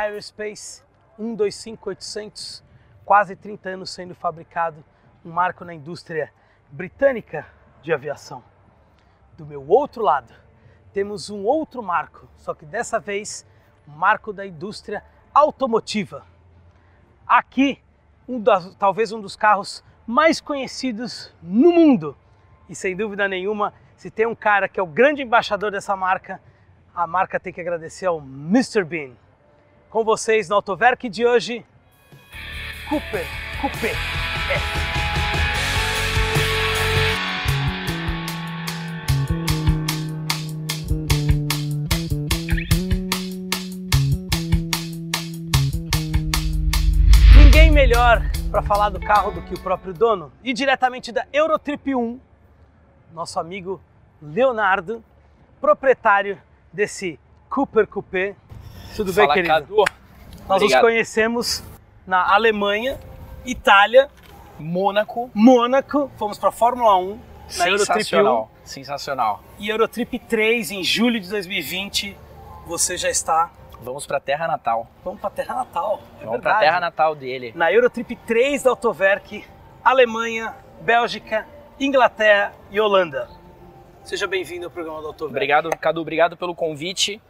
Aerospace 125800, quase 30 anos sendo fabricado, um marco na indústria britânica de aviação. Do meu outro lado, temos um outro marco, só que dessa vez, um marco da indústria automotiva. Aqui, um das, talvez um dos carros mais conhecidos no mundo. E sem dúvida nenhuma, se tem um cara que é o grande embaixador dessa marca, a marca tem que agradecer ao Mr. Bean. Com vocês no Autoverk de hoje, Cooper Coupé. Ninguém melhor para falar do carro do que o próprio dono e diretamente da Eurotrip 1, nosso amigo Leonardo, proprietário desse Cooper Coupé. Tudo Fala, bem, querido? Cadu. Nós nos Obrigado. conhecemos na Alemanha, Itália, Mônaco. Mônaco, fomos para Fórmula 1 na Eurotrip 1 Sensacional. Sensacional. e Eurotrip 3 em julho de 2020. Você já está. Vamos pra terra natal. Vamos para terra natal. É Vamos pra verdade. terra natal dele. Na Eurotrip 3 da Autoverk, Alemanha, Bélgica, Inglaterra e Holanda. Seja bem-vindo ao programa do Autoverk. Obrigado, Cadu. Obrigado pelo convite.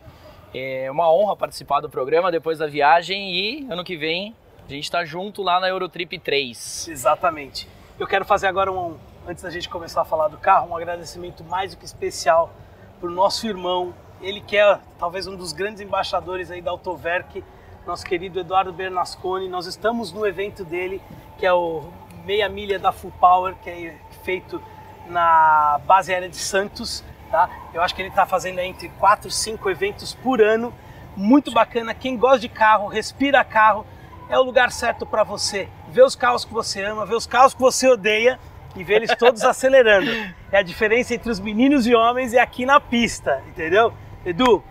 É uma honra participar do programa depois da viagem e ano que vem a gente tá junto lá na Eurotrip 3. Exatamente. Eu quero fazer agora um, antes da gente começar a falar do carro, um agradecimento mais do que especial para o nosso irmão, ele que é talvez um dos grandes embaixadores aí da Autoverk, nosso querido Eduardo Bernasconi. Nós estamos no evento dele, que é o Meia Milha da Full Power, que é feito na base aérea de Santos. Tá? Eu acho que ele está fazendo entre 4 e 5 eventos por ano. Muito bacana. Quem gosta de carro, respira carro, é o lugar certo para você ver os carros que você ama, ver os carros que você odeia e ver eles todos acelerando. É a diferença entre os meninos e homens e aqui na pista, entendeu? Edu,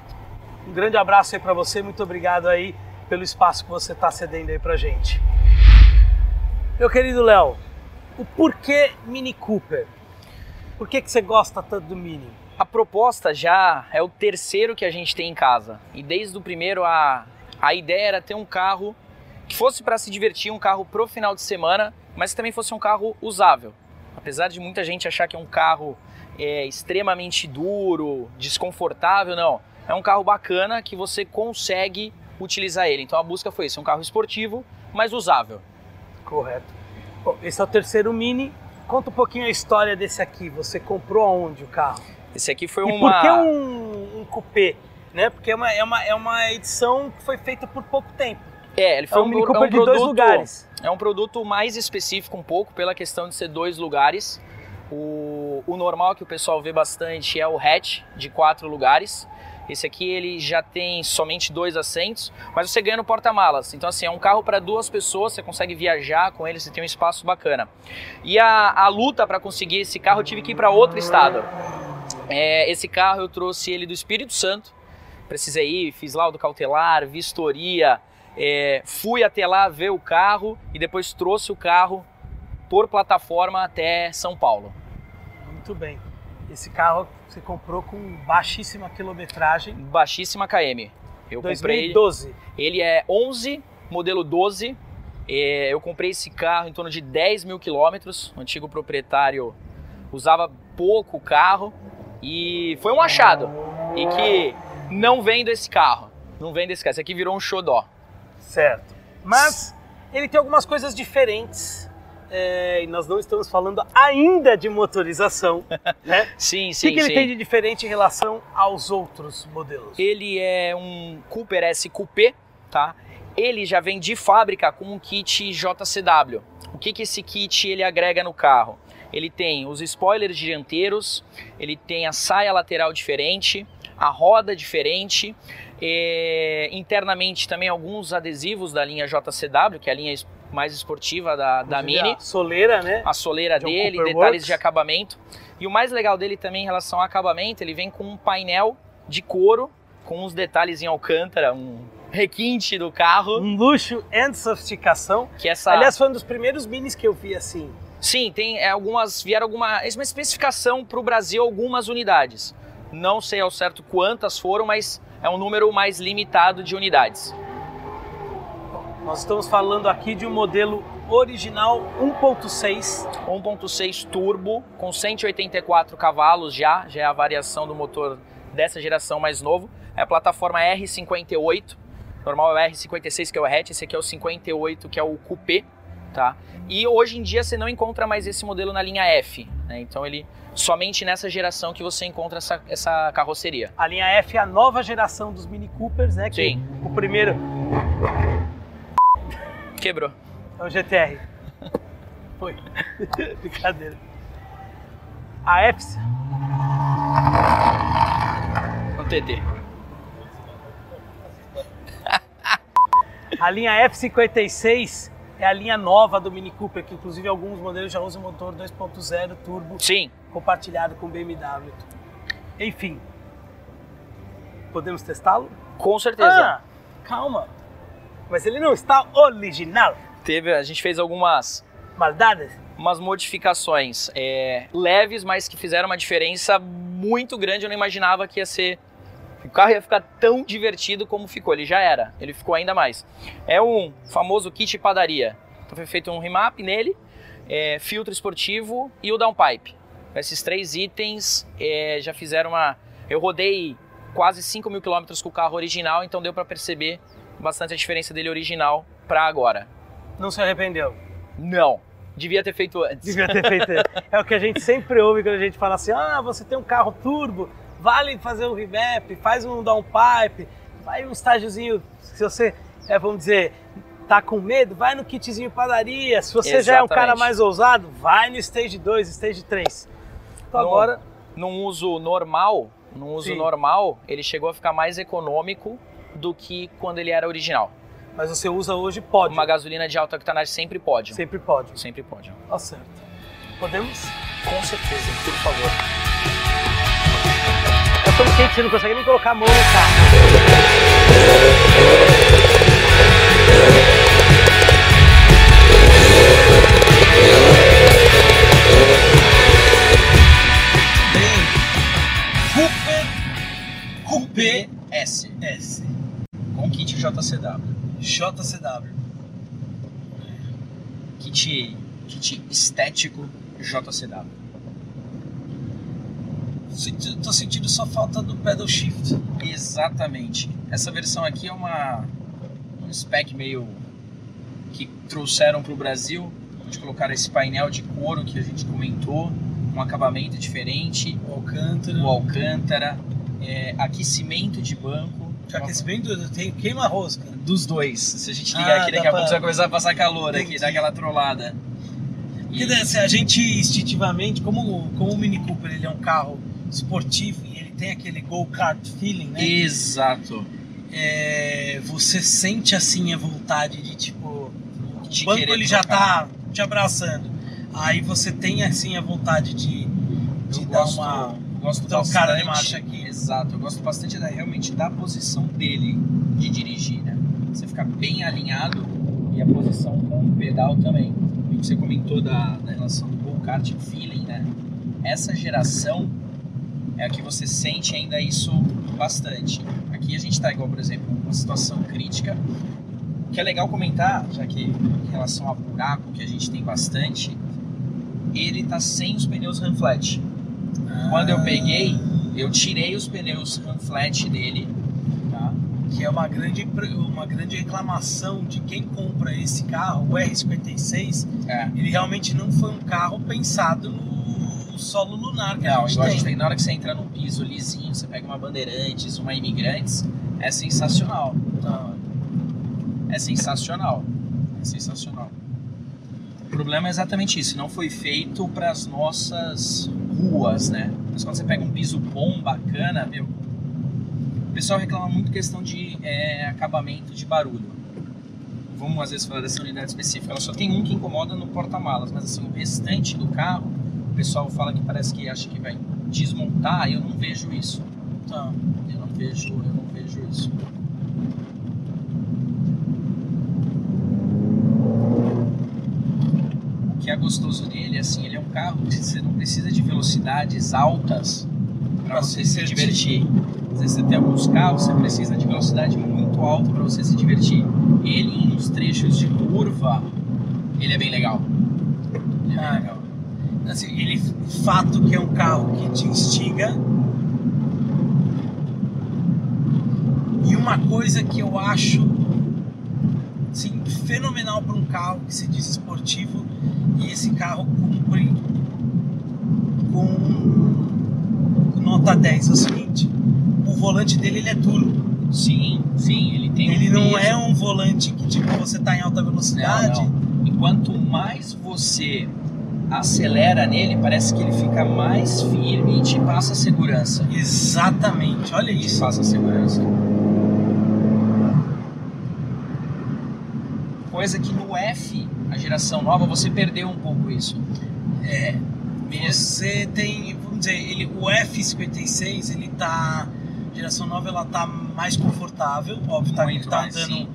um grande abraço aí para você, muito obrigado aí pelo espaço que você está cedendo aí pra gente. Meu querido Léo, o porquê Mini Cooper? Por que, que você gosta tanto do Mini? A proposta já é o terceiro que a gente tem em casa. E desde o primeiro a, a ideia era ter um carro que fosse para se divertir, um carro pro final de semana, mas que também fosse um carro usável. Apesar de muita gente achar que é um carro é, extremamente duro, desconfortável, não. É um carro bacana que você consegue utilizar ele. Então a busca foi isso, um carro esportivo, mas usável. Correto. Bom, esse é o terceiro Mini. Conta um pouquinho a história desse aqui. Você comprou aonde o carro? Esse aqui foi E uma. por que um, um coupé? Né? Porque é uma, é, uma, é uma edição que foi feita por pouco tempo. É, ele É foi um Mini é Cooper de dois lugares. É um produto mais específico um pouco pela questão de ser dois lugares. O, o normal que o pessoal vê bastante é o hatch de quatro lugares. Esse aqui ele já tem somente dois assentos, mas você ganha no porta-malas. Então assim, é um carro para duas pessoas, você consegue viajar com ele, você tem um espaço bacana. E a, a luta para conseguir esse carro eu tive que ir para outro estado. É, esse carro eu trouxe ele do Espírito Santo. Precisei ir, fiz laudo cautelar, vistoria, é, fui até lá ver o carro e depois trouxe o carro por plataforma até São Paulo. Muito bem. Esse carro você comprou com baixíssima quilometragem. Baixíssima KM. Eu comprei. 2012. Ele é 11, modelo 12. É, eu comprei esse carro em torno de 10 mil quilômetros. O antigo proprietário usava pouco o carro e foi um achado. E que não vendo esse carro. Não vendo esse carro. Esse aqui virou um xodó. Certo. Mas ele tem algumas coisas diferentes. é, e nós não estamos falando ainda de motorização. Né? Sim, O sim, que, que ele sim. tem de diferente em relação aos outros modelos? Ele é um Cooper S Coupé, tá? Ele já vem de fábrica com um kit JCW. O que, que esse kit ele agrega no carro? Ele tem os spoilers dianteiros, ele tem a saia lateral diferente, a roda diferente, é, internamente também alguns adesivos da linha JCW, que é a linha mais esportiva da, da Mini A soleira, né? a soleira dele, Cooper detalhes Works. de acabamento. E o mais legal dele também em relação ao acabamento, ele vem com um painel de couro, com uns detalhes em alcântara, um requinte do carro, Um luxo e sofisticação. que essa... Aliás, foi um dos primeiros minis que eu vi assim. Sim, tem é, algumas, vieram alguma, uma especificação para o Brasil, algumas unidades. Não sei ao certo quantas foram, mas é um número mais limitado de unidades. Nós estamos falando aqui de um modelo original 1.6. 1.6 turbo com 184 cavalos já, já é a variação do motor dessa geração mais novo. É a plataforma R58, normal é o R56 que é o hatch, esse aqui é o 58 que é o coupé, tá? E hoje em dia você não encontra mais esse modelo na linha F, né? Então ele somente nessa geração que você encontra essa, essa carroceria. A linha F é a nova geração dos Mini Coopers, né? Que Sim. O primeiro Quebrou. é o GTR. Foi. Brincadeira. A F O TT. A linha F56 é a linha nova do Mini Cooper, que inclusive alguns modelos já usam motor 2.0 turbo Sim, compartilhado com BMW. Enfim, podemos testá-lo? com certeza. Ah, calma. Mas ele não está original. Teve, a gente fez algumas Maldades? umas modificações é, leves, mas que fizeram uma diferença muito grande. Eu não imaginava que ia ser. O carro ia ficar tão divertido como ficou. Ele já era, ele ficou ainda mais. É um famoso kit padaria. Então foi feito um remap nele, é, filtro esportivo e o downpipe. Esses três itens é, já fizeram uma. Eu rodei quase 5 mil quilômetros com o carro original, então deu para perceber bastante a diferença dele original para agora. Não se arrependeu. Não, devia ter feito antes. Devia ter feito. é o que a gente sempre ouve quando a gente fala assim: ah, você tem um carro turbo, vale fazer um remap, faz um downpipe, vai um estágiozinho. Se você, é, vamos dizer, tá com medo, vai no kitzinho padaria. Se você já é um cara Exatamente. mais ousado, vai no stage 2, stage 3. Então Não. agora, num uso normal, num uso Sim. normal, ele chegou a ficar mais econômico do que quando ele era original. mas você usa hoje pode. Uma gasolina de alta octanagem sempre pode. Sempre pode. Sempre pode. Tá certo. Podemos? Com certeza, por favor. Tô quente, você não consegue nem colocar a mão no carro. Coupé S S. com kit JCW. JCW. Kit, kit estético JCW. Senti- Tô sentindo só falta do pedal shift. Exatamente. Essa versão aqui é uma um spec meio que trouxeram para o Brasil, onde colocaram esse painel de couro que a gente comentou, um acabamento diferente, O Alcântara. o alcântara, é, aquecimento de banco. Que aquecimento tem queima-rosca. Dos dois. Se a gente ligar Ah, aqui, daqui a pra- pouco vai começar a passar calor aqui, Entendi. dar aquela trollada. Porque se a gente instintivamente, como, como o Mini Cooper ele é um carro esportivo e ele tem aquele go-kart feeling, né? Exato. É, você sente assim a vontade de tipo. De o banco ele já tá te abraçando. Aí você tem assim a vontade de, de Eu dar gosto, uma. gosto trocada de bastante- marcha aqui. Exato, eu gosto bastante da, realmente da posição dele de dirigir, né? Você ficar bem alinhado e a posição com o pedal também. E você comentou da, da relação do go-kart feeling, né? Essa geração é que você sente ainda isso bastante. Aqui a gente está igual, por exemplo, uma situação crítica, que é legal comentar, já que em relação a buraco, que a gente tem bastante, ele tá sem os pneus run flat. Quando eu peguei, eu tirei os pneus run flat dele, tá? que é uma grande, uma grande reclamação de quem compra esse carro, o R56, É. ele realmente não foi um carro pensado no solo lunar que Não, a gente igual a tem. gente tem, na hora que você entra num piso lisinho, você pega uma Bandeirantes, uma Imigrantes, é sensacional. Não, É sensacional. É sensacional. O problema é exatamente isso, não foi feito para as nossas ruas, né? Mas quando você pega um piso bom, bacana, meu. O pessoal reclama muito questão de é, acabamento de barulho. Vamos às vezes falar dessa unidade específica. Ela só tem um que incomoda no porta-malas, mas assim, o restante do carro, pessoal fala que parece que acha que vai desmontar, eu não vejo isso. não. Eu não vejo, eu não vejo isso. O que é gostoso dele, assim, ele é um carro que você não precisa de velocidades altas para você se divertir. Às vezes você tem alguns carros, você precisa de velocidade muito alta para você se divertir. Ele, nos trechos de curva, ele é bem legal. Ele é Ah, bem legal. Assim, ele, fato que é um carro que te instiga. E uma coisa que eu acho assim, fenomenal para um carro que se diz esportivo e esse carro cumpre com, com nota 10. É o seguinte, o volante dele ele é duro. Sim, sim, ele tem Ele um não peso. é um volante que tipo você tá em alta velocidade. Não, não. E quanto mais você acelera nele, parece que ele fica mais firme e te passa segurança. Exatamente, olha Te isso. passa segurança. Coisa que no F, a geração nova, você perdeu um pouco isso. É, Mesmo. você tem, vamos dizer, ele, o F56, ele tá, geração nova, ela tá mais confortável, óbvio, tá, Muito tá mais, andando, sim.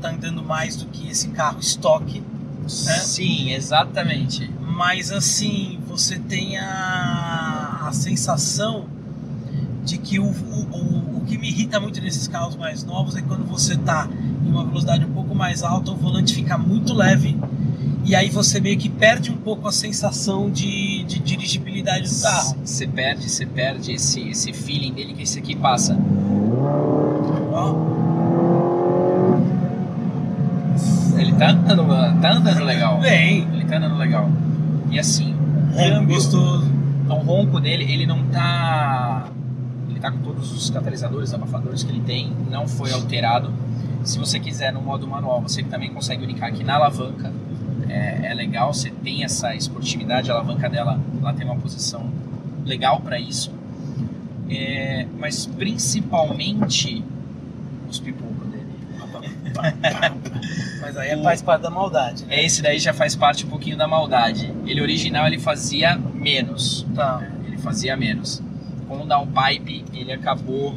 tá andando mais do que esse carro estoque, Sim, exatamente. Mas assim, você tem a, a sensação de que o, o, o, que me irrita muito nesses carros mais novos é quando você tá em uma velocidade um pouco mais alta, o volante fica muito leve e aí você meio que perde um pouco a sensação de, de dirigibilidade do carro. Você perde, você perde esse, esse feeling dele que esse aqui passa. Ó, Ele tá andando, tá andando legal. bem, Ele tá andando legal. E assim, o câmbio, gostoso. o ronco dele, ele não tá. Ele tá com todos os catalisadores, abafadores que ele tem, não foi alterado. Se você quiser no modo manual, você também consegue unicar aqui na alavanca. É, é legal, você tem essa esportividade, a alavanca dela ela tem uma posição legal para isso. É, mas principalmente os. Mas aí O- faz parte da maldade. né? É, Esse daí já faz parte um pouquinho da maldade. Ele original ele fazia menos. Tá. Ele fazia menos. Com o downpipe ele acabou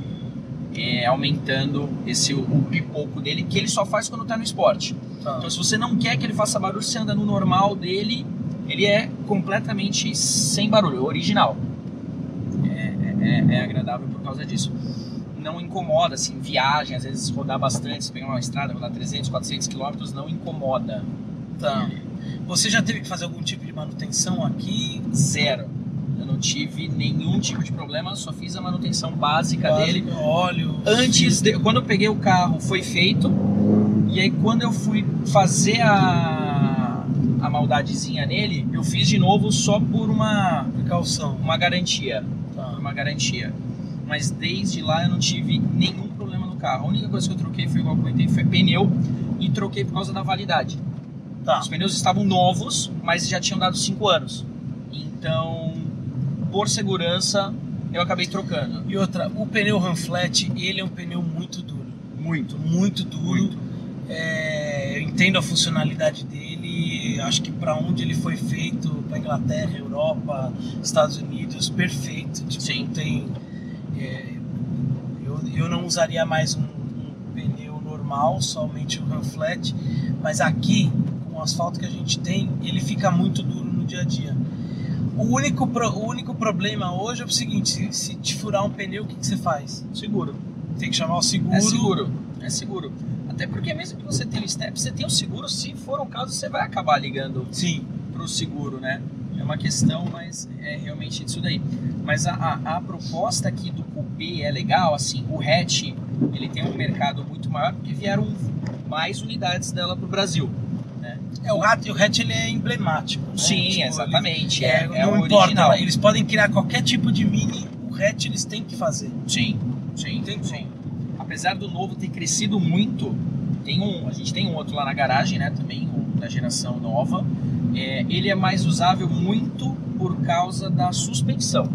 é, aumentando esse o, o pipoco dele, que ele só faz quando tá no esporte. tá. Então se você não quer que ele faça barulho, você anda no normal dele, ele é completamente sem barulho, original. É, é- é agradável por causa disso. Não incomoda, assim, viagem, às vezes rodar bastante, pegar uma estrada, rodar 300, 400 quilômetros, não incomoda. Tá. Você já teve que fazer algum tipo de manutenção aqui? Zero. Eu não tive nenhum tipo de problema, só fiz a manutenção básica dele. Óleo. Antes, de, quando eu peguei o carro, foi feito. E aí, quando eu fui fazer a, a maldadezinha nele, eu fiz de novo só por uma, Precaução. uma garantia. Tá. uma garantia. Mas desde lá eu não tive nenhum problema no carro. A única coisa que eu troquei foi igual eu comentei, foi pneu e troquei por causa da validade. Tá. Os pneus estavam novos, mas já tinham dado 5 anos. Então, por segurança, eu acabei trocando. E outra, o pneu Ranflat, ele é um pneu muito duro. Muito. Muito duro. Muito. É, eu entendo a funcionalidade dele. Acho que para onde ele foi feito, para Inglaterra, Europa, Estados Unidos, perfeito. Tipo, Sim. não tem. É, eu, eu não usaria mais um, um pneu normal, somente o Ranflat. Mas aqui, com o asfalto que a gente tem, ele fica muito duro no dia a dia. O único, pro- o único problema hoje é o seguinte: se, se te furar um pneu, o que, que você faz? Seguro. Tem que chamar o seguro. É seguro. É seguro. Até porque mesmo que você tenha o step, você tem o seguro, se for um caso, você vai acabar ligando Sim. pro seguro, né? É uma questão, mas é realmente isso daí. Mas a, a, a proposta aqui do Coupé é legal, assim, o hatch, ele tem um mercado muito maior porque vieram mais unidades dela pro Brasil. É, o rato e o hatch ele é emblemático. né? Sim, Tipo, exatamente. ele- É, é, é não o importa, original. eles podem criar qualquer tipo de mini, o hatch eles têm que fazer. Sim, sim, Tem sim. Apesar do novo ter crescido muito, tem um, a gente tem um outro lá na garagem, né? Também, um da geração nova. É, ele é mais usável muito por causa da suspensão.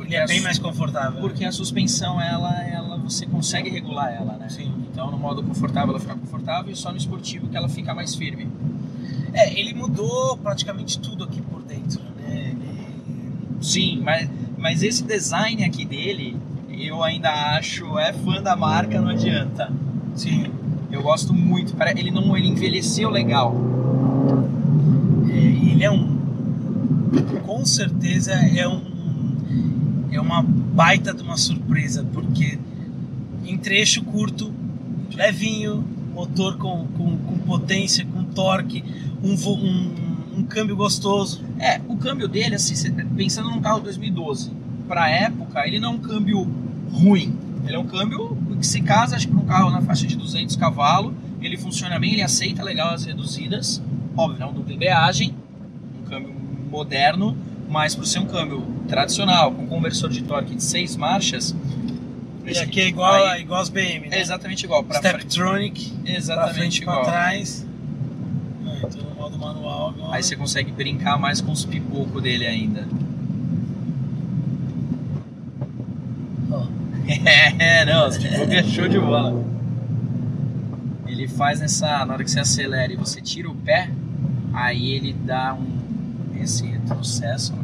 Ele é bem mais confortável. Porque a suspensão, ela, ela, você consegue regular ela, né? Sim. Então, no modo confortável, ela fica confortável e só no esportivo que ela fica mais firme. É, ele mudou praticamente tudo aqui por dentro, né? Sim, mas, mas esse design aqui dele, eu ainda acho, é fã da marca, não adianta. Sim. Eu gosto muito. Pare- Ele não ele envelheceu legal. É, ele é um. Com certeza é um. é uma baita de uma surpresa, porque em trecho curto, levinho, motor com, com, com potência, com torque, um, um, um, câmbio gostoso. É, o câmbio dele, assim, pensando num carro 2012, para época, ele não é um câmbio ruim. Ele é um câmbio que se casa, acho que num carro na faixa de 200 cavalos, ele funciona bem, ele aceita legal as reduzidas, óbvio, não dupla embreagem, um câmbio moderno, mas por ser um câmbio tradicional, com conversor de torque de 6 marchas, e aqui é igual, aí, igual as BM, né? É exatamente igual. Pra Steptronic, exatamente pra frente igual. pra trás. Ah, então manual agora. Aí você consegue brincar mais com os pipocos dele ainda. é, não, os pipocos é show de bola. Ele faz nessa. Na hora que você acelera e você tira o pé, aí ele dá um. Esse retrocesso.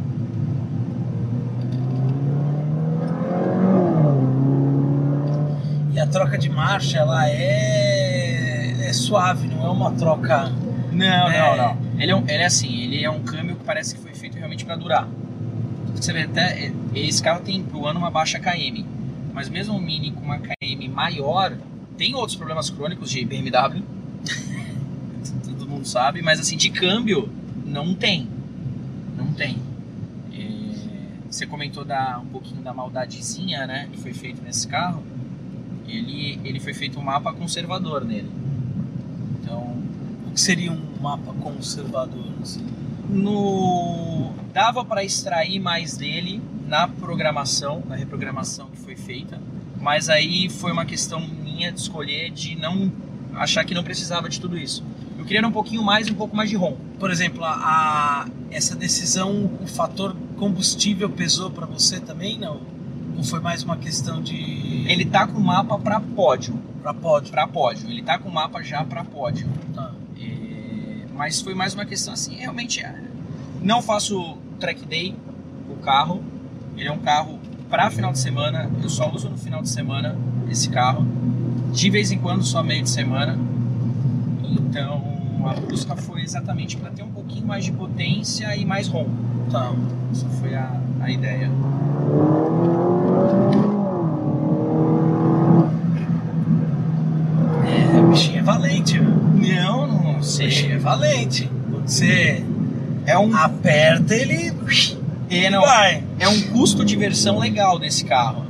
a troca de marcha ela é, é suave, não é uma troca. Não, é... não, não. Ele é, um, ele é assim, ele é um câmbio que parece que foi feito realmente para durar. Você vê até esse carro tem pro ano uma baixa KM, mas mesmo o Mini com uma KM maior tem outros problemas crônicos de BMW. Todo mundo sabe, mas assim de câmbio não tem, não tem. É, você comentou da, um pouquinho da maldadezinha, né, que foi feito nesse carro ele, ele foi feito um mapa conservador nele. Então, o que seria um mapa conservador? Assim? No dava para extrair mais dele na programação, na reprogramação que foi feita, mas aí foi uma questão minha de escolher de não achar que não precisava de tudo isso. Eu queria um pouquinho mais e um pouco mais de ROM. Por exemplo, a, essa decisão, o fator combustível pesou para você também, não? Ou foi mais uma questão de. Ele tá com mapa para pódio. Para pódio. Para pódio. Ele tá com mapa já para pódio. Tá. É... Mas foi mais uma questão assim, realmente. É... Não faço track day o carro. Ele é um carro para final de semana. Eu só uso no final de semana esse carro. De vez em quando, só meio de semana. Então a busca foi exatamente para ter um pouquinho mais de potência e mais ROM. Tá. Essa foi a, a ideia. É, o bichinho é valente, Não, não sei. O bichinho é valente. Você é um... aperta, ele. É, não, vai. é um custo de versão legal desse carro.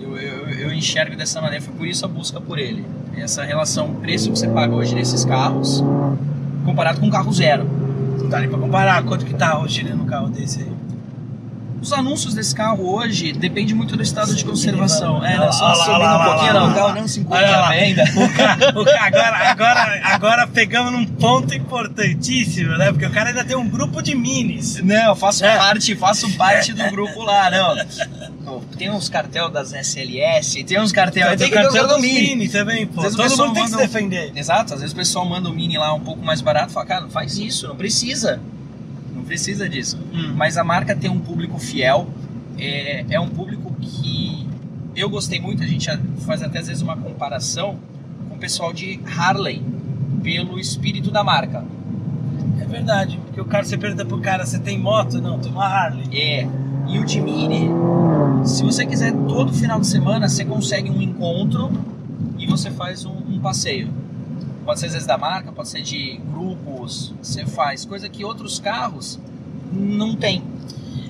Eu, eu, eu enxergo dessa maneira, foi por isso a busca por ele. Essa relação preço que você paga hoje nesses carros, comparado com um carro zero. Não dá nem pra comparar quanto que tá girando um carro desse aí. Os anúncios desse carro hoje depende muito do estado de conservação. É, não, só subindo um pouquinho, não, o carro não se encontra ainda. agora, agora, agora pegamos num ponto importantíssimo, né? Porque o cara ainda tem um grupo de minis. Não, eu faço é. parte, faço parte do grupo lá, não. Tem uns cartel das SLS, tem uns cartel, tem, tem cartel do Mini. mini também, pô. Todo mundo tem que se defender. Exato, às vezes o pessoal manda o Mini lá um pouco mais barato e fala, cara, não faz isso, não precisa precisa disso. Hum. Mas a marca tem um público fiel, é, é um público que eu gostei muito, a gente faz até às vezes uma comparação com o pessoal de Harley, pelo espírito da marca. É verdade, porque o cara, você pergunta pro cara, você tem moto? Não, tem uma Harley. É, e o de Mini, se você quiser todo final de semana, você consegue um encontro e você faz um, um passeio. Pode ser às vezes da marca, pode ser de grupos, você faz, coisa que outros carros não tem.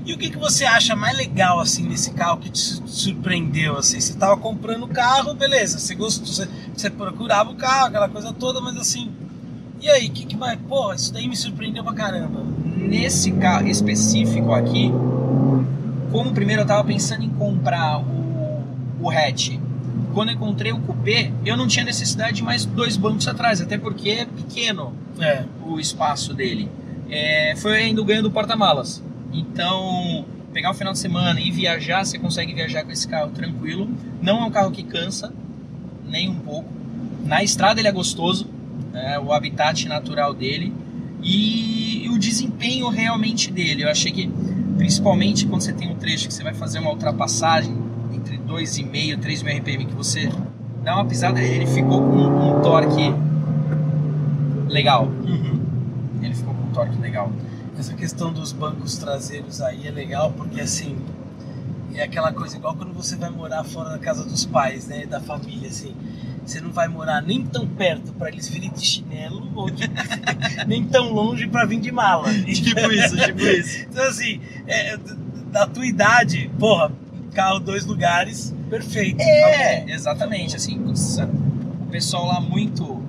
E o que, que você acha mais legal assim nesse carro que te surpreendeu assim? Você estava comprando o carro, beleza? Você gostou, você, você, procurava o carro, aquela coisa toda, mas assim, e aí, o que, que mais? Pô, isso daí me surpreendeu pra caramba. Nesse carro específico aqui, como primeiro eu estava pensando em comprar o, o hatch quando encontrei o cupê, eu não tinha necessidade de mais dois bancos atrás, até porque é pequeno é. o espaço dele. É, foi ainda o ganho do porta-malas. Então, pegar o final de semana e viajar, você consegue viajar com esse carro tranquilo. Não é um carro que cansa, nem um pouco. Na estrada ele é gostoso, é, o habitat natural dele e, e o desempenho realmente dele. Eu achei que, principalmente quando você tem um trecho que você vai fazer uma ultrapassagem 2,5, 3 mil RPM que você dá uma pisada, ele ficou com um torque legal. Uhum. Ele ficou com um torque legal. Essa questão dos bancos traseiros aí é legal porque assim é aquela coisa igual quando você vai morar fora da casa dos pais, né? Da família, assim. Você não vai morar nem tão perto para eles virem de chinelo, ou de- nem tão longe para vir de mala. Tipo isso, tipo isso. Então, assim, é, da tua idade, porra, carro dois lugares, perfeito. É, acabou. exatamente, assim, o pessoal lá muito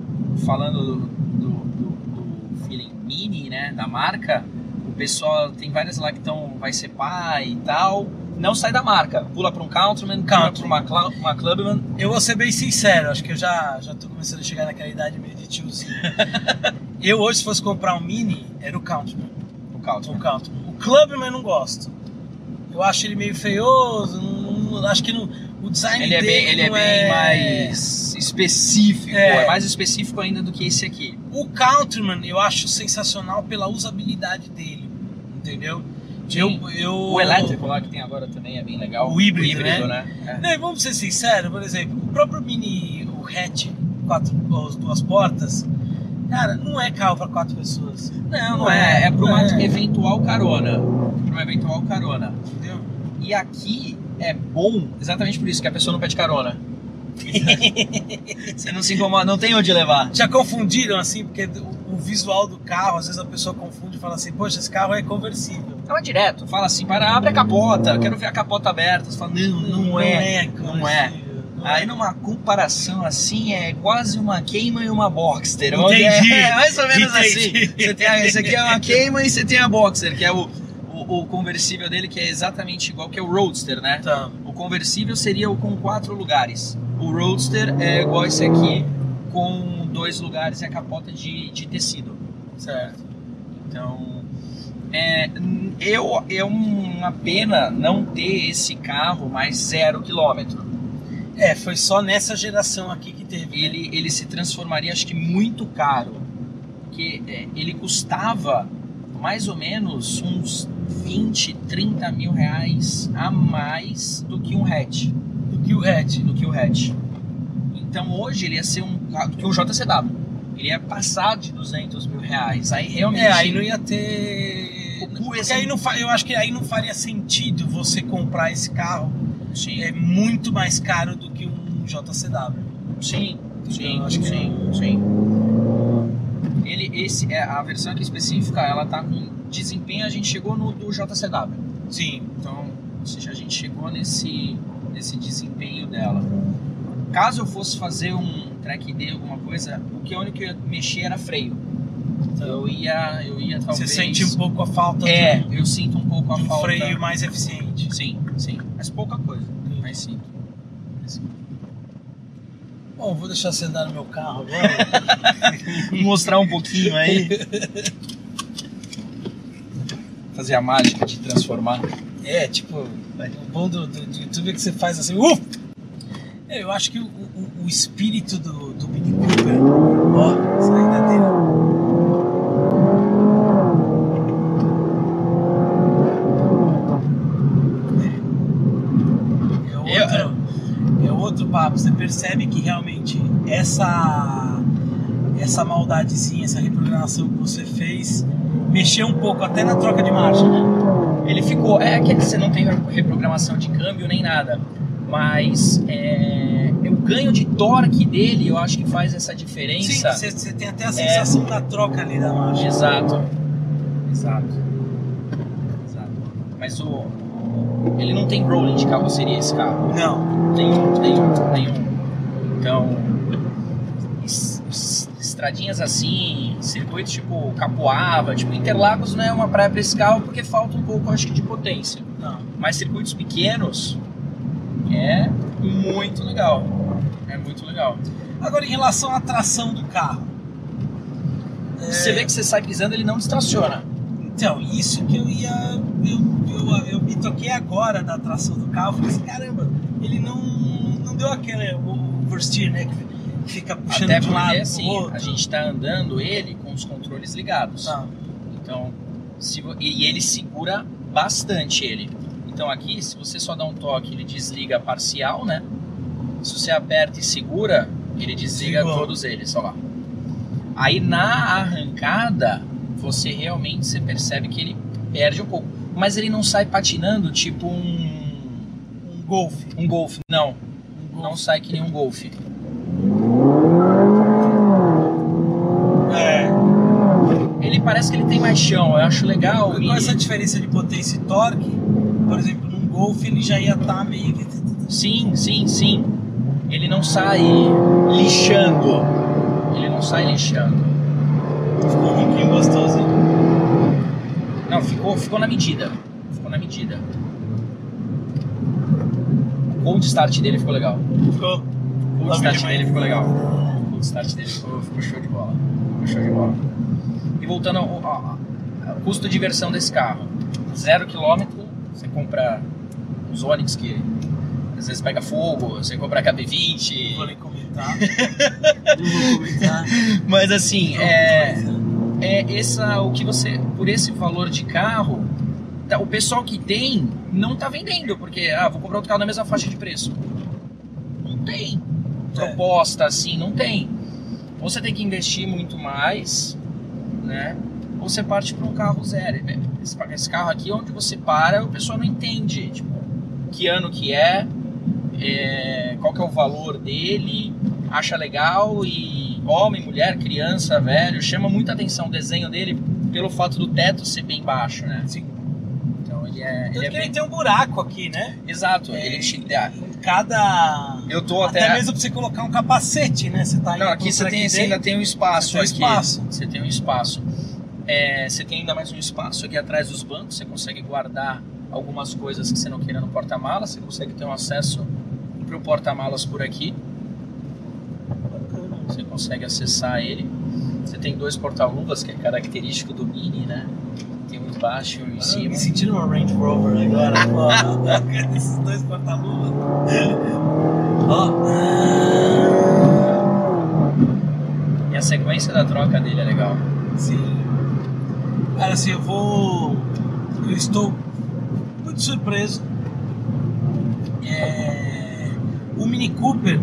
falando do, do, do- do feeling mini, né, da marca, o pessoal, tem várias lá que estão, vai ser pai e tal, não sai da marca, pula para um Countryman, pula Country. para uma, Clubman, Eu vou ser bem sincero, acho que eu já, já tô começando a chegar naquela idade meio de tiozinho. eu hoje, se fosse comprar um Mini, era o Countryman. o O Countryman. Countryman. O Clubman eu não gosto. Eu acho ele meio feioso, não- acho que não, o design Ele é dele bem, ele é bem mais específico, É. é mais específico ainda do que esse aqui. O Countryman eu acho sensacional pela usabilidade dele, entendeu? Eu, eu... O elétrico lá que tem agora também é bem legal. O híbrido, né? É. Não, vamos ser sinceros, por exemplo, o próprio Mini, o hatch, quatro, as duas portas, cara, não é carro para quatro pessoas, Não, não é. É para uma É. eventual carona. Para uma eventual carona. entendeu? E aqui é bom exatamente por isso, que a pessoa não pede carona. Você não se incomoda, não tem onde levar. Já confundiram assim, porque o, visual do carro, às vezes a pessoa confunde e fala assim, poxa, esse carro é conversível. Então é direto, fala assim, para, abre a capota, quero ver a capota aberta. Você fala, não, não, é. Não é. conversível, não Aí é. numa comparação assim, é quase uma queima e uma Boxster. Entendi. É, mais ou menos Entendi. assim. Você tem, a- esse aqui é uma queima e você tem a Boxster, que é o, o, o conversível dele, que é exatamente igual que é o Roadster, né? Tá. O conversível seria o com quatro lugares. O Roadster é igual esse aqui, com dois lugares e a capota de, de tecido. Certo. Então, é, eu, é uma pena não ter esse carro mais zero quilômetro. É, foi só nessa geração aqui que teve. né? Ele, ele se transformaria, acho que muito caro. Porque é, ele custava mais ou menos uns 20, 30 mil reais a mais do que um hatch. do que o hatch. do que o hatch. Então hoje ele ia ser um carro do que um JCW. Ele ia passar de 200 mil reais. Aí realmente. É, aí não ia ter. O aí não fa... Eu acho que aí não faria sentido você comprar esse carro. Sim, É muito mais caro do que um JCW. sim, sim, acho que sim, sim. Ele, esse, é, a versão aqui específica, ela tá com desempenho, a gente chegou no do JCW. Sim. Então, ou seja, a gente chegou nesse, nesse desempenho dela. Caso eu fosse fazer um track day, alguma coisa, o que a única que eu ia mexer era freio. Eu ia, eu ia talvez... Você sente um pouco a falta É, de, eu sinto um pouco a um falta. freio mais eficiente. Sim, sim. Mas pouca coisa. Mas sinto. Mas. Bom, vou deixar você andar no meu carro agora. Mostrar um pouquinho aí. Fazer a mágica de transformar. é, tipo, o bom do, do, do YouTube é que você faz assim, uf! É, eu acho que o, o, o espírito do, do Mini Cooper, ó, a saída dele. É outro, é Você percebe que realmente essa essa maldadezinha, essa reprogramação que você fez mexeu um pouco até na troca de marcha, né? Ele ficou. É que você não tem reprogramação de câmbio nem nada. Mas é, o ganho de torque dele eu acho que faz essa Sim, diferença. você, você tem até a sensação da troca ali da marcha. Exato. Exato. Exato. Mas o. Ele não tem rolling de carroceria esse carro. Não, Nenhum, nenhum, nenhum. Então, es- es- estradinhas assim, circuitos tipo Capoava, tipo Interlagos não é uma praia para esse carro porque falta um pouco, acho que, de potência. não. Mas circuitos pequenos é muito legal. É muito legal. Agora, em relação à tração do carro. é, Você vê que você sai pisando, ele não distraciona. Então, isso que eu ia. Eu, eu, eu me toquei agora da tração do carro. Falei assim, caramba, ele não, não deu aquele o oversteer, né? Que fica puxando Até de um porque lado pro assim, outro. a gente tá andando ele com os controles ligados. Tá. Então, se e ele segura bastante ele. Então aqui, se você só dá um toque, ele desliga parcial, né? Se você aperta e segura, ele desliga todos eles, ó lá. Aí na arrancada, você realmente você percebe que ele perde um pouco, mas ele não sai patinando tipo um Golf. Um Golf, não. Não sai que nem um Golf. É. Ele parece que ele tem mais chão, eu acho legal. Com e- essa diferença de potência e torque, por exemplo, num Golf ele já ia estar meio que. Sim, sim, sim. Ele não sai lixando. Ele não sai lixando. Ficou um gostoso. hein? Não, ficou, ficou na medida. Ficou na medida. O cold start dele ficou legal. Ficou. O cold start dele ficou legal. O cold start dele ficou, ficou show de bola. Ficou show de bola. E voltando ao, ao- ao custo de versão desse carro. Zero quilômetro, você compra os Onix que às vezes pega fogo, você compra a Não vou KB20. nem comentar. Não vou comentar. Mas assim, é, é essa o que você por esse valor de carro tá- o pessoal que tem não tá vendendo porque ah vou comprar outro carro na mesma faixa de preço não tem É. proposta assim não tem ou você tem que investir muito mais né ou você parte para um carro zero esse, esse carro aqui onde você para o pessoal não entende tipo que ano que é, é, qual que é o valor dele acha legal e homem, mulher, criança, velho, chama muita atenção o desenho dele pelo fato do teto ser bem baixo, né? Sim. Então ele é, Tanto ele é que ele bem... tem um buraco aqui, né? Exato, É, ele te dá... Cada. Eu tô Até, até... mesmo pra você colocar um capacete, né? Você tá Não, aqui você tem, você ainda tem um espaço Você tem aqui. espaço. Você tem um espaço. É, você tem ainda mais um espaço aqui atrás dos bancos, você consegue guardar algumas coisas que você não queira no porta-malas, você consegue ter um acesso para o porta-malas por aqui. Você consegue acessar ele. Você tem dois porta-luvas, que é característico do Mini, né? Tem um embaixo e um em Ah, cima. Me sentindo uma Range Rover agora. Esses dois porta-luvas. Ó. E a sequência da troca dele é legal. Sim. Cara, assim, eu vou. Eu estou muito surpreso. É... Mini Cooper,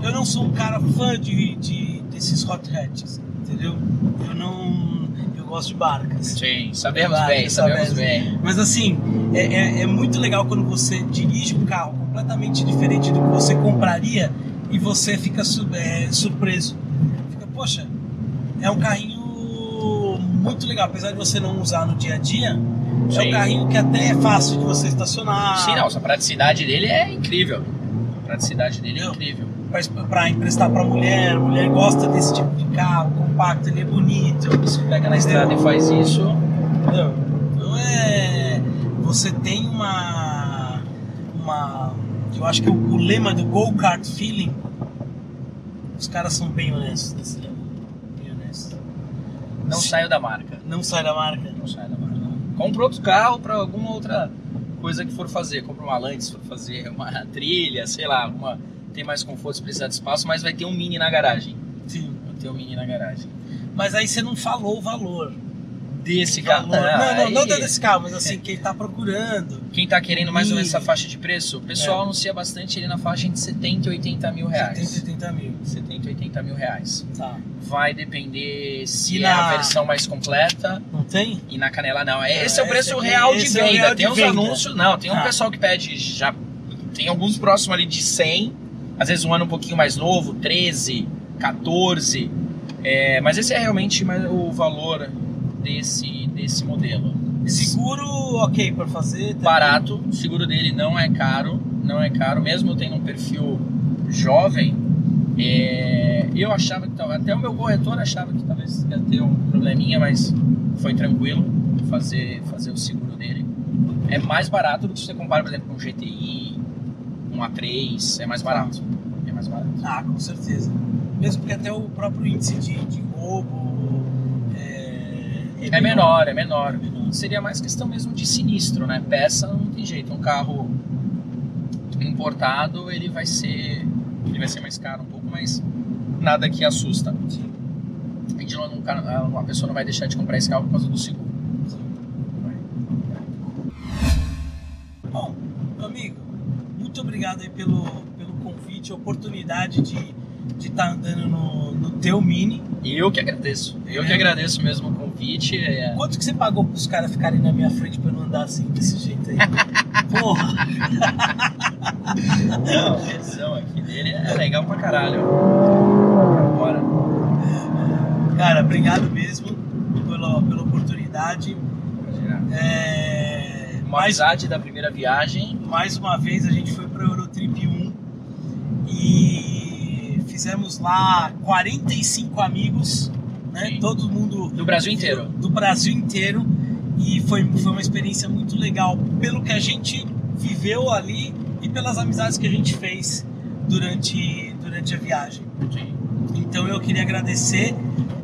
eu não sou um cara fã de, de- desses hot hatches, entendeu? Eu não. Eu gosto de barcas. Sim, sabemos Claro, bem, sabemos sabemos. bem. Mas assim, é, é- é muito legal quando você dirige um carro completamente diferente do que você compraria e você fica é, surpreso. Fica, poxa, é um carrinho muito legal, apesar de você não usar no dia a dia. É Sim. um carrinho que até é fácil de você estacionar. Sim, não, a praticidade dele é incrível. Praticidade dele é incrível. Pra, pra emprestar pra mulher, a mulher gosta desse tipo de carro, compacto, ele é bonito. Você pega na estrada e faz isso, Entendeu? Então é. Você tem uma. Uma. Eu acho que o, o lema do Go Kart Feeling. Os caras são bem honestos nesse lema. Bem honestos. não saiu da marca. Não sai da marca. Não sai da marca. Compra outro carro para alguma outra coisa que for fazer. Compra uma Lante se for fazer uma trilha, sei lá, uma tem mais conforto se precisar de espaço, mas vai ter um mini na garagem. Sim. Vai ter um mini na garagem. Mas aí você não falou o valor. Desse carro. Não, não, não, aí- desse carro, mas assim, quem tá procurando. Quem tá querendo mais ou menos essa faixa de preço, o pessoal É. anuncia bastante ele na faixa entre 70 e 80 mil reais. 70, 80 mil. 70 e 80 mil reais. Tá. Vai depender se E é na- a versão mais completa Não tem? e na canela não. É, Esse é o preço real de é venda. real de tem uns venda. anúncios, não, tem um Ah. pessoal que pede já tem alguns próximos ali de 100, às vezes um ano um pouquinho mais novo, 13, 14. É, mas esse é realmente o valor desse desse modelo. Seguro, ok pra fazer. também. barato, o seguro dele não é caro, não é caro, mesmo tendo um perfil jovem. é, eu achava que até o meu corretor achava que talvez ia ter um probleminha, mas foi tranquilo fazer fazer o seguro dele. É mais barato do que se você compara, por exemplo, com um GTI, um A3, é mais barato. É mais barato. Ah, com certeza. Mesmo porque até o próprio índice de, de roubo é, menor, é menor. Seria mais questão mesmo de sinistro, né? Peça não tem jeito. Um carro importado, ele vai ser. Ele vai ser mais caro um pouco, mas nada que assusta. A uma pessoa não vai deixar de comprar esse carro por causa do seguro. Bom, amigo, muito obrigado aí pelo, pelo convite, oportunidade de estar andando no, no teu Mini. E eu que agradeço. Eu É. que agradeço mesmo o convite. É... Quanto que você pagou pros caras ficarem na minha frente eu não andar assim, desse jeito aí? Porra! Não, a visão aqui dele é legal pra caralho. Bora. Cara, obrigado mesmo pela, pela oportunidade. É, Uma mais, amizade da primeira viagem. mais uma vez a gente foi para Eurotrip 1 e fizemos lá 45 amigos, né? Sim. Todo mundo Do Brasil inteiro. do Brasil inteiro e foi, foi uma experiência muito legal pelo que a gente viveu ali e pelas amizades que a gente fez durante, durante a viagem. Sim. Então eu queria agradecer.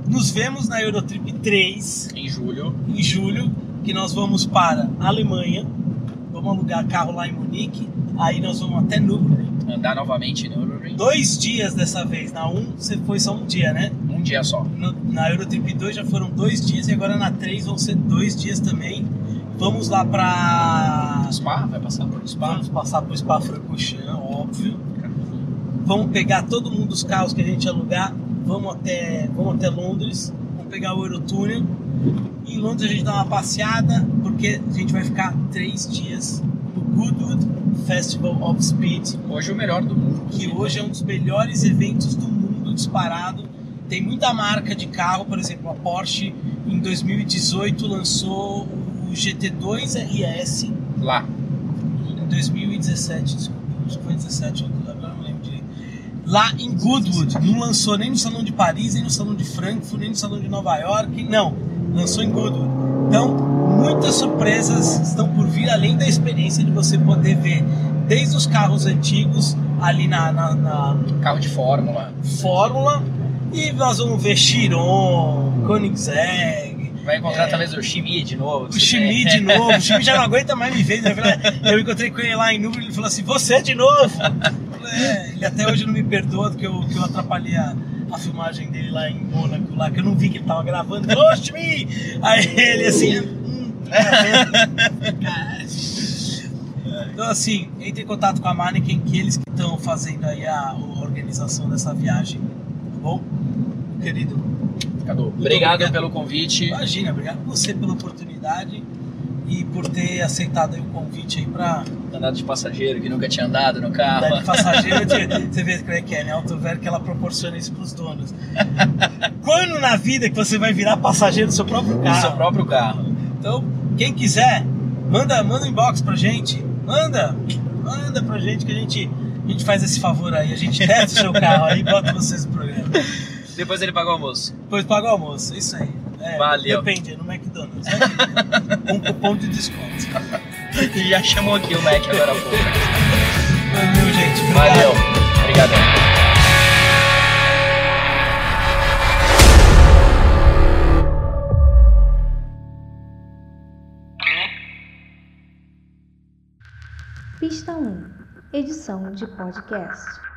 Nos vemos na Eurotrip 3 Em julho. em julho, que nós vamos para a Alemanha. Vamos alugar carro lá em Munique. Aí nós vamos até Nürburgring. Andar novamente no Euroring. Dois dias dessa vez. Na 1 você foi só um dia, né? Um dia só. No- na Eurotrip 2 já foram dois dias e agora na 3 vão ser dois dias também. Vamos lá pra. Spa? Vai passar por Spa? Vamos passar pro Spa Francorchamps, óbvio. Vamos pegar todo mundo dos carros que a gente alugar. Vamos até, vamos até Londres. Vamos pegar o Eurotúnel. Em Londres a gente dá uma passeada, porque a gente vai ficar três dias Festival of Speed, Hoje o melhor do mundo. que hoje é um dos melhores eventos do mundo disparado. Tem muita marca de carro, por exemplo, a Porsche em 2018 lançou o GT2 RS Lá. em 2017, desculpa, acho que foi 17, agora não lembro direito. Lá em Goodwood, não lançou nem no Salão de Paris, nem no Salão de Frankfurt, nem no Salão de Nova York, não, lançou em Goodwood. Então, muitas surpresas estão por vir, além da experiência de você poder ver desde os carros antigos ali na, na, na Carro de fórmula. Fórmula, e nós vamos ver Chiron, Koenigsegg, Vai encontrar É. talvez o Chimie de novo. o Chimi de novo, o Chimi já não aguenta mais me ver. né? Eu encontrei com ele lá em Nubra e ele falou assim: Você de novo? "É." ele até hoje não me perdoa porque eu, que eu atrapalhei a, a filmagem dele lá em Mônaco, lá, que eu não vi que ele tava gravando. Ô, Chimi! Aí ele assim. Então, assim, entre em contato com a Mannequin, que eles que estão fazendo aí a, a organização dessa viagem, tá bom? Querido, Cadu, obrigado, obrigado. pelo convite. Imagina, obrigado a você pela oportunidade e por ter aceitado aí o convite aí pra Andado de passageiro que nunca tinha andado no carro. dar de passageiro. de- Você vê como é que é, né? Autover que ela proporciona isso pros donos. Quando na vida que você vai virar passageiro do seu próprio No carro? seu próprio carro. Então, quem quiser, manda, manda um inbox pra gente. Manda, manda pra gente que a gente, a gente faz esse favor aí. A gente testa o seu carro aí e bota vocês no programa. Depois ele pagou o almoço. Depois paga o almoço, isso aí. É, Valeu. Depende, é no McDonald's. Né? Com cupom de desconto. Ele já chamou aqui o Mac agora há pouco. Valeu, gente. Obrigado. Valeu. 1 Edição de podcast.